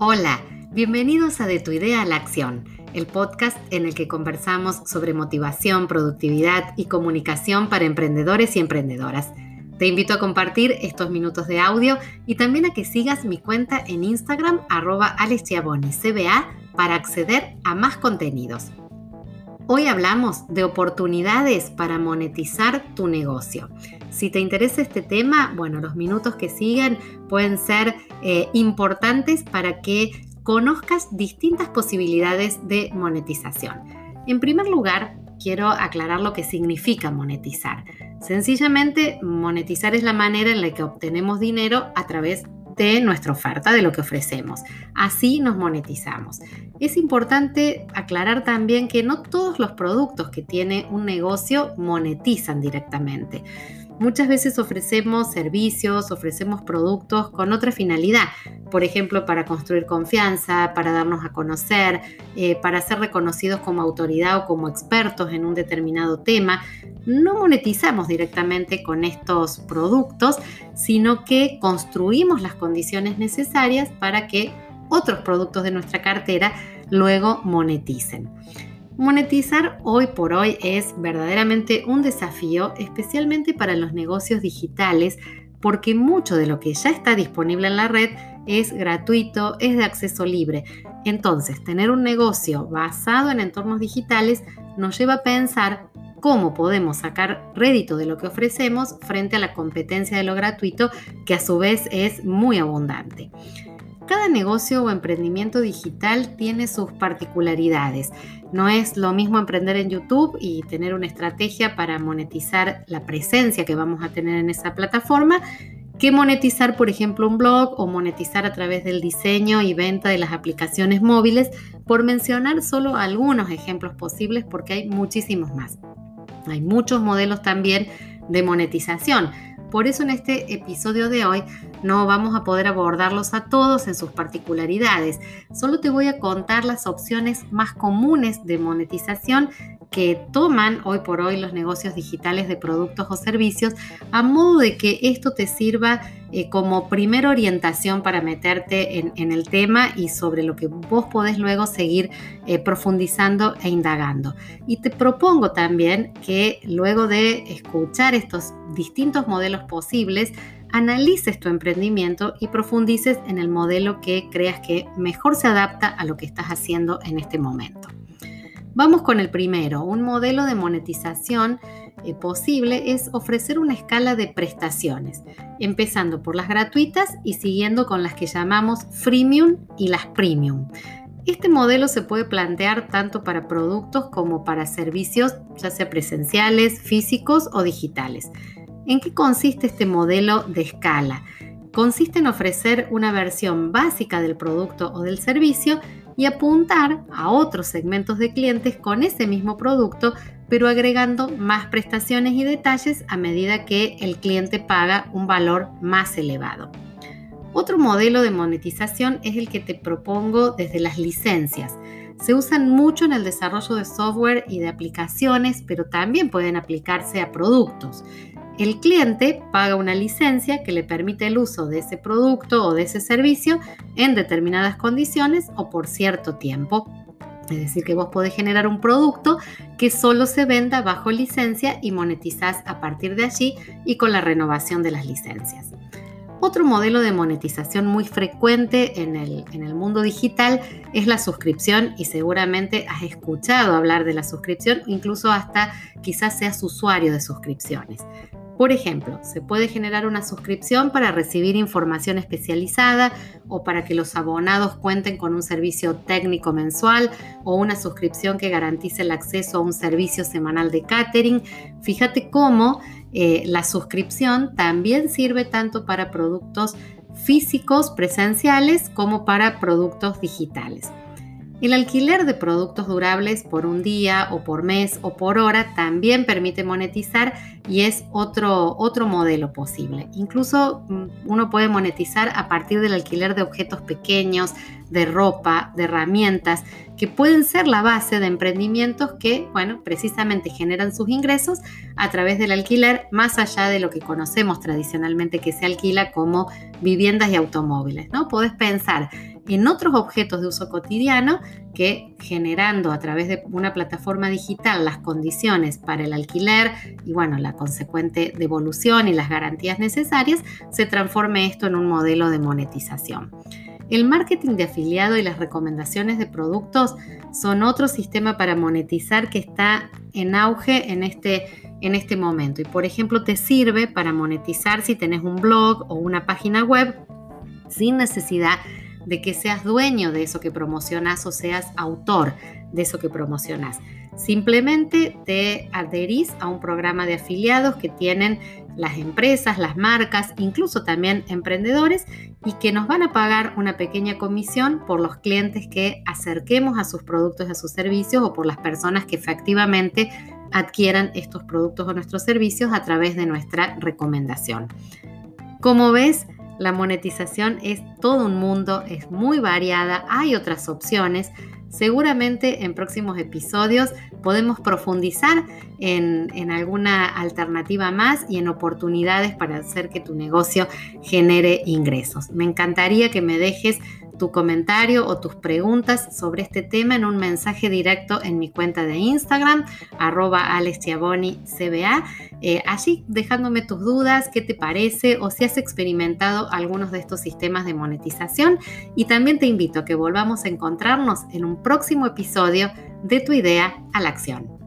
Hola, bienvenidos a De tu idea a la acción, el podcast en el que conversamos sobre motivación, productividad y comunicación para emprendedores y emprendedoras. Te invito a compartir estos minutos de audio y también a que sigas mi cuenta en Instagram arroba para acceder a más contenidos. Hoy hablamos de oportunidades para monetizar tu negocio. Si te interesa este tema, bueno, los minutos que siguen pueden ser eh, importantes para que conozcas distintas posibilidades de monetización. En primer lugar, quiero aclarar lo que significa monetizar. Sencillamente, monetizar es la manera en la que obtenemos dinero a través de nuestra oferta, de lo que ofrecemos. Así nos monetizamos. Es importante aclarar también que no todos los productos que tiene un negocio monetizan directamente. Muchas veces ofrecemos servicios, ofrecemos productos con otra finalidad, por ejemplo, para construir confianza, para darnos a conocer, eh, para ser reconocidos como autoridad o como expertos en un determinado tema. No monetizamos directamente con estos productos, sino que construimos las condiciones necesarias para que otros productos de nuestra cartera luego moneticen. Monetizar hoy por hoy es verdaderamente un desafío, especialmente para los negocios digitales, porque mucho de lo que ya está disponible en la red es gratuito, es de acceso libre. Entonces, tener un negocio basado en entornos digitales nos lleva a pensar cómo podemos sacar rédito de lo que ofrecemos frente a la competencia de lo gratuito, que a su vez es muy abundante. Cada negocio o emprendimiento digital tiene sus particularidades. No es lo mismo emprender en YouTube y tener una estrategia para monetizar la presencia que vamos a tener en esa plataforma que monetizar, por ejemplo, un blog o monetizar a través del diseño y venta de las aplicaciones móviles, por mencionar solo algunos ejemplos posibles porque hay muchísimos más. Hay muchos modelos también de monetización. Por eso en este episodio de hoy no vamos a poder abordarlos a todos en sus particularidades. Solo te voy a contar las opciones más comunes de monetización que toman hoy por hoy los negocios digitales de productos o servicios a modo de que esto te sirva eh, como primera orientación para meterte en, el tema y sobre lo que vos podés luego seguir eh, profundizando e indagando. Y te propongo también que luego de escuchar estos distintos modelos posibles, analices tu emprendimiento y profundices en el modelo que creas que mejor se adapta a lo que estás haciendo en este momento. Vamos con el primero. Un modelo de monetización eh, posible es ofrecer una escala de prestaciones, empezando por las gratuitas y siguiendo con las que llamamos freemium y las premium. Este modelo se puede plantear tanto para productos como para servicios, ya sea presenciales, físicos o digitales. ¿En qué consiste este modelo de escala? Consiste en ofrecer una versión básica del producto o del servicio y apuntar a otros segmentos de clientes con ese mismo producto, pero agregando más prestaciones y detalles a medida que el cliente paga un valor más elevado. Otro modelo de monetización es el que te propongo desde las licencias. Se usan mucho en el desarrollo de software y de aplicaciones, pero también pueden aplicarse a productos. El cliente paga una licencia que le permite el uso de ese producto o de ese servicio en determinadas condiciones o por cierto tiempo. Es decir, que vos podés generar un producto que solo se venda bajo licencia y monetizás a partir de allí y con la renovación de las licencias. Otro modelo de monetización muy frecuente en el, en el, mundo digital es la suscripción y seguramente has escuchado hablar de la suscripción, incluso hasta quizás seas usuario de suscripciones. Por ejemplo, se puede generar una suscripción para recibir información especializada o para que los abonados cuenten con un servicio técnico mensual o una suscripción que garantice el acceso a un servicio semanal de catering. Fíjate cómo eh, la suscripción también sirve tanto para productos físicos presenciales como para productos digitales. El alquiler de productos durables por un día o por mes o por hora también permite monetizar y es otro, otro modelo posible. Incluso mm, uno puede monetizar a partir del alquiler de objetos pequeños, de ropa, de herramientas, que pueden ser la base de emprendimientos que, bueno, precisamente generan sus ingresos a través del alquiler, más allá de lo que conocemos tradicionalmente que se alquila como viviendas y automóviles, ¿no? Podés pensar en otros objetos de uso cotidiano que generando a través de una plataforma digital las condiciones para el alquiler y bueno, la consecuente devolución y las garantías necesarias, se transforme esto en un modelo de monetización. El marketing de afiliado y las recomendaciones de productos son otro sistema para monetizar que está en auge en este, en este momento. Y por ejemplo, te sirve para monetizar si tenés un blog o una página web sin necesidad de que seas dueño de eso que promocionas o seas autor de eso que promocionas. Simplemente te adherís a un programa de afiliados que tienen las empresas, las marcas, incluso también emprendedores y que nos van a pagar una pequeña comisión por los clientes que acerquemos a sus productos a sus servicios o por las personas que efectivamente adquieran estos productos o nuestros servicios a través de nuestra recomendación. Como ves, la monetización es todo un mundo, es muy variada, hay otras opciones. Seguramente en próximos episodios podemos profundizar en, alguna alternativa más y en oportunidades para hacer que tu negocio genere ingresos. Me encantaría que me dejes tu comentario o tus preguntas sobre este tema en un mensaje directo en mi cuenta de Instagram, arroba cba, eh, allí dejándome tus dudas, qué te parece o si has experimentado algunos de estos sistemas de monetización. Y también te invito a que volvamos a encontrarnos en un próximo episodio de Tu idea a la acción.